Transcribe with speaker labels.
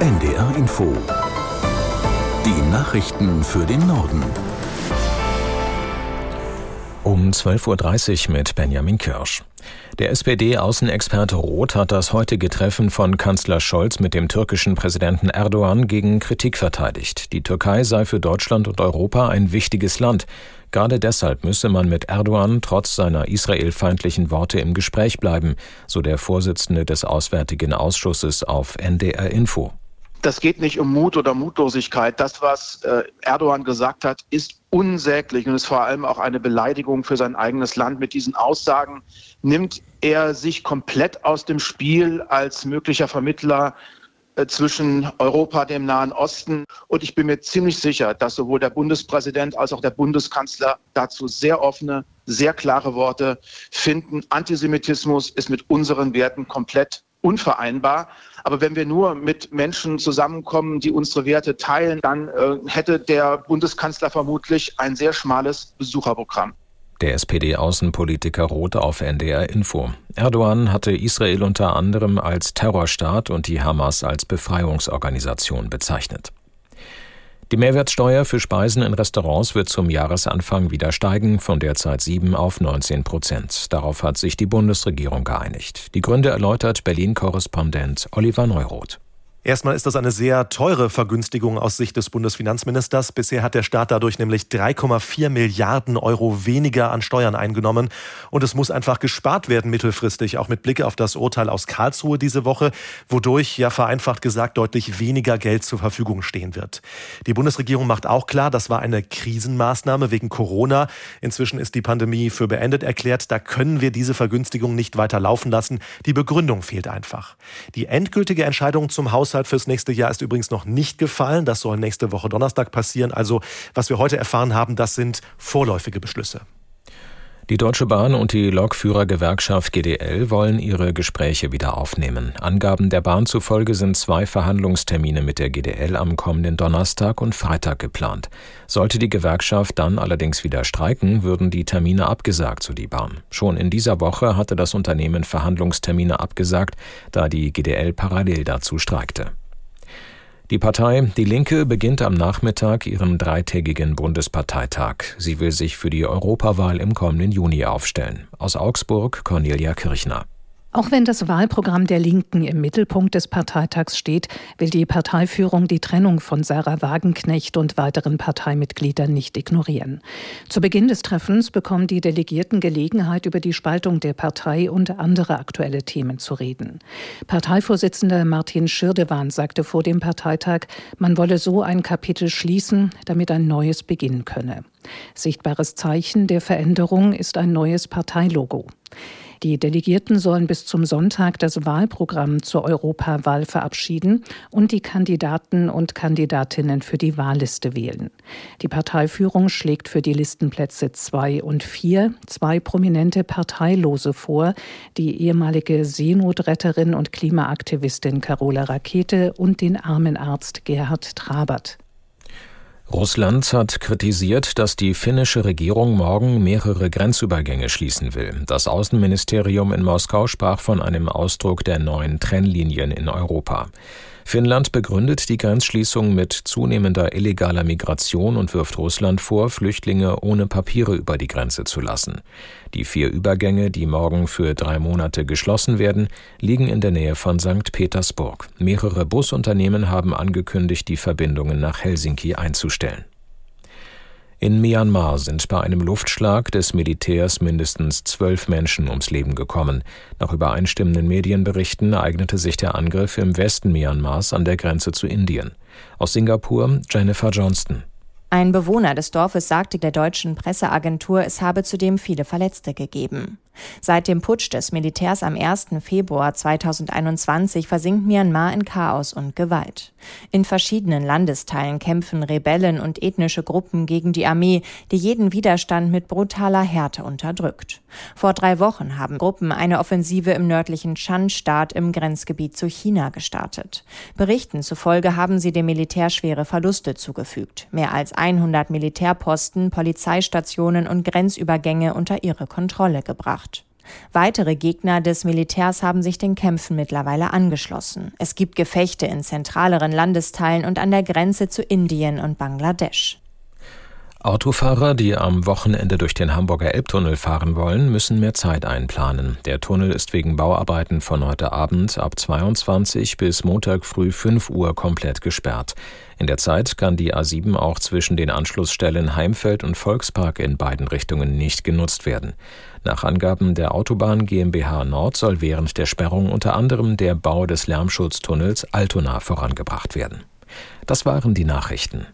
Speaker 1: NDR Info. Die Nachrichten für den Norden.
Speaker 2: Um 12.30 Uhr mit Benjamin Kirsch. Der SPD-Außenexperte Roth hat das heutige Treffen von Kanzler Scholz mit dem türkischen Präsidenten Erdogan gegen Kritik verteidigt. Die Türkei sei für Deutschland und Europa ein wichtiges Land. Gerade deshalb müsse man mit Erdogan trotz seiner israelfeindlichen Worte im Gespräch bleiben, so der Vorsitzende des Auswärtigen Ausschusses auf NDR Info.
Speaker 3: Das geht nicht um Mut oder Mutlosigkeit. Das, was äh, Erdogan gesagt hat, ist unsäglich und ist vor allem auch eine Beleidigung für sein eigenes Land. Mit diesen Aussagen nimmt er sich komplett aus dem Spiel als möglicher Vermittler äh, zwischen Europa, dem Nahen Osten. Und ich bin mir ziemlich sicher, dass sowohl der Bundespräsident als auch der Bundeskanzler dazu sehr offene, sehr klare Worte finden. Antisemitismus ist mit unseren Werten komplett unvereinbar. Aber wenn wir nur mit Menschen zusammenkommen, die unsere Werte teilen, dann äh, hätte der Bundeskanzler vermutlich ein sehr schmales Besucherprogramm.
Speaker 2: Der SPD-Außenpolitiker Roth auf NDR Info. Erdogan hatte Israel unter anderem als Terrorstaat und die Hamas als Befreiungsorganisation bezeichnet. Die Mehrwertsteuer für Speisen in Restaurants wird zum Jahresanfang wieder steigen, von derzeit 7 auf 19 Prozent. Darauf hat sich die Bundesregierung geeinigt. Die Gründe erläutert Berlin-Korrespondent Oliver Neuroth.
Speaker 4: Erstmal ist das eine sehr teure Vergünstigung aus Sicht des Bundesfinanzministers. Bisher hat der Staat dadurch nämlich 3,4 Milliarden Euro weniger an Steuern eingenommen. Und es muss einfach gespart werden mittelfristig, auch mit Blick auf das Urteil aus Karlsruhe diese Woche, wodurch ja vereinfacht gesagt deutlich weniger Geld zur Verfügung stehen wird. Die Bundesregierung macht auch klar, das war eine Krisenmaßnahme wegen Corona. Inzwischen ist die Pandemie für beendet erklärt. Da können wir diese Vergünstigung nicht weiter laufen lassen. Die Begründung fehlt einfach. Die endgültige Entscheidung zum Haushalt Haushalt fürs nächste Jahr ist übrigens noch nicht gefallen. Das soll nächste Woche Donnerstag passieren. Also was wir heute erfahren haben, das sind vorläufige Beschlüsse.
Speaker 2: Die Deutsche Bahn und die Lokführergewerkschaft GDL wollen ihre Gespräche wieder aufnehmen. Angaben der Bahn zufolge sind zwei Verhandlungstermine mit der GDL am kommenden Donnerstag und Freitag geplant. Sollte die Gewerkschaft dann allerdings wieder streiken, würden die Termine abgesagt, so die Bahn. Schon in dieser Woche hatte das Unternehmen Verhandlungstermine abgesagt, da die GDL parallel dazu streikte. Die Partei Die Linke beginnt am Nachmittag ihren dreitägigen Bundesparteitag. Sie will sich für die Europawahl im kommenden Juni aufstellen. Aus Augsburg Cornelia Kirchner.
Speaker 5: Auch wenn das Wahlprogramm der Linken im Mittelpunkt des Parteitags steht, will die Parteiführung die Trennung von Sarah Wagenknecht und weiteren Parteimitgliedern nicht ignorieren. Zu Beginn des Treffens bekommen die Delegierten Gelegenheit, über die Spaltung der Partei und andere aktuelle Themen zu reden. Parteivorsitzender Martin Schirdewan sagte vor dem Parteitag, man wolle so ein Kapitel schließen, damit ein neues beginnen könne. Sichtbares Zeichen der Veränderung ist ein neues Parteilogo. Die Delegierten sollen bis zum Sonntag das Wahlprogramm zur Europawahl verabschieden und die Kandidaten und Kandidatinnen für die Wahlliste wählen. Die Parteiführung schlägt für die Listenplätze zwei und vier zwei prominente Parteilose vor, die ehemalige Seenotretterin und Klimaaktivistin Carola Rakete und den Armenarzt Gerhard Trabert.
Speaker 2: Russland hat kritisiert, dass die finnische Regierung morgen mehrere Grenzübergänge schließen will. Das Außenministerium in Moskau sprach von einem Ausdruck der neuen Trennlinien in Europa. Finnland begründet die Grenzschließung mit zunehmender illegaler Migration und wirft Russland vor, Flüchtlinge ohne Papiere über die Grenze zu lassen. Die vier Übergänge, die morgen für drei Monate geschlossen werden, liegen in der Nähe von St. Petersburg. Mehrere Busunternehmen haben angekündigt, die Verbindungen nach Helsinki einzustellen. In Myanmar sind bei einem Luftschlag des Militärs mindestens zwölf Menschen ums Leben gekommen. Nach übereinstimmenden Medienberichten eignete sich der Angriff im Westen Myanmars an der Grenze zu Indien. Aus Singapur Jennifer Johnston.
Speaker 6: Ein Bewohner des Dorfes sagte der deutschen Presseagentur, es habe zudem viele Verletzte gegeben. Seit dem Putsch des Militärs am 1. Februar 2021 versinkt Myanmar in Chaos und Gewalt. In verschiedenen Landesteilen kämpfen Rebellen und ethnische Gruppen gegen die Armee, die jeden Widerstand mit brutaler Härte unterdrückt. Vor drei Wochen haben Gruppen eine Offensive im nördlichen Shan-Staat im Grenzgebiet zu China gestartet. Berichten zufolge haben sie dem Militär schwere Verluste zugefügt. Mehr als 100 Militärposten, Polizeistationen und Grenzübergänge unter ihre Kontrolle gebracht. Weitere Gegner des Militärs haben sich den Kämpfen mittlerweile angeschlossen. Es gibt Gefechte in zentraleren Landesteilen und an der Grenze zu Indien und Bangladesch.
Speaker 2: Autofahrer, die am Wochenende durch den Hamburger Elbtunnel fahren wollen, müssen mehr Zeit einplanen. Der Tunnel ist wegen Bauarbeiten von heute Abend ab 22 bis Montag früh 5 Uhr komplett gesperrt. In der Zeit kann die A7 auch zwischen den Anschlussstellen Heimfeld und Volkspark in beiden Richtungen nicht genutzt werden. Nach Angaben der Autobahn GmbH Nord soll während der Sperrung unter anderem der Bau des Lärmschutztunnels Altona vorangebracht werden. Das waren die Nachrichten.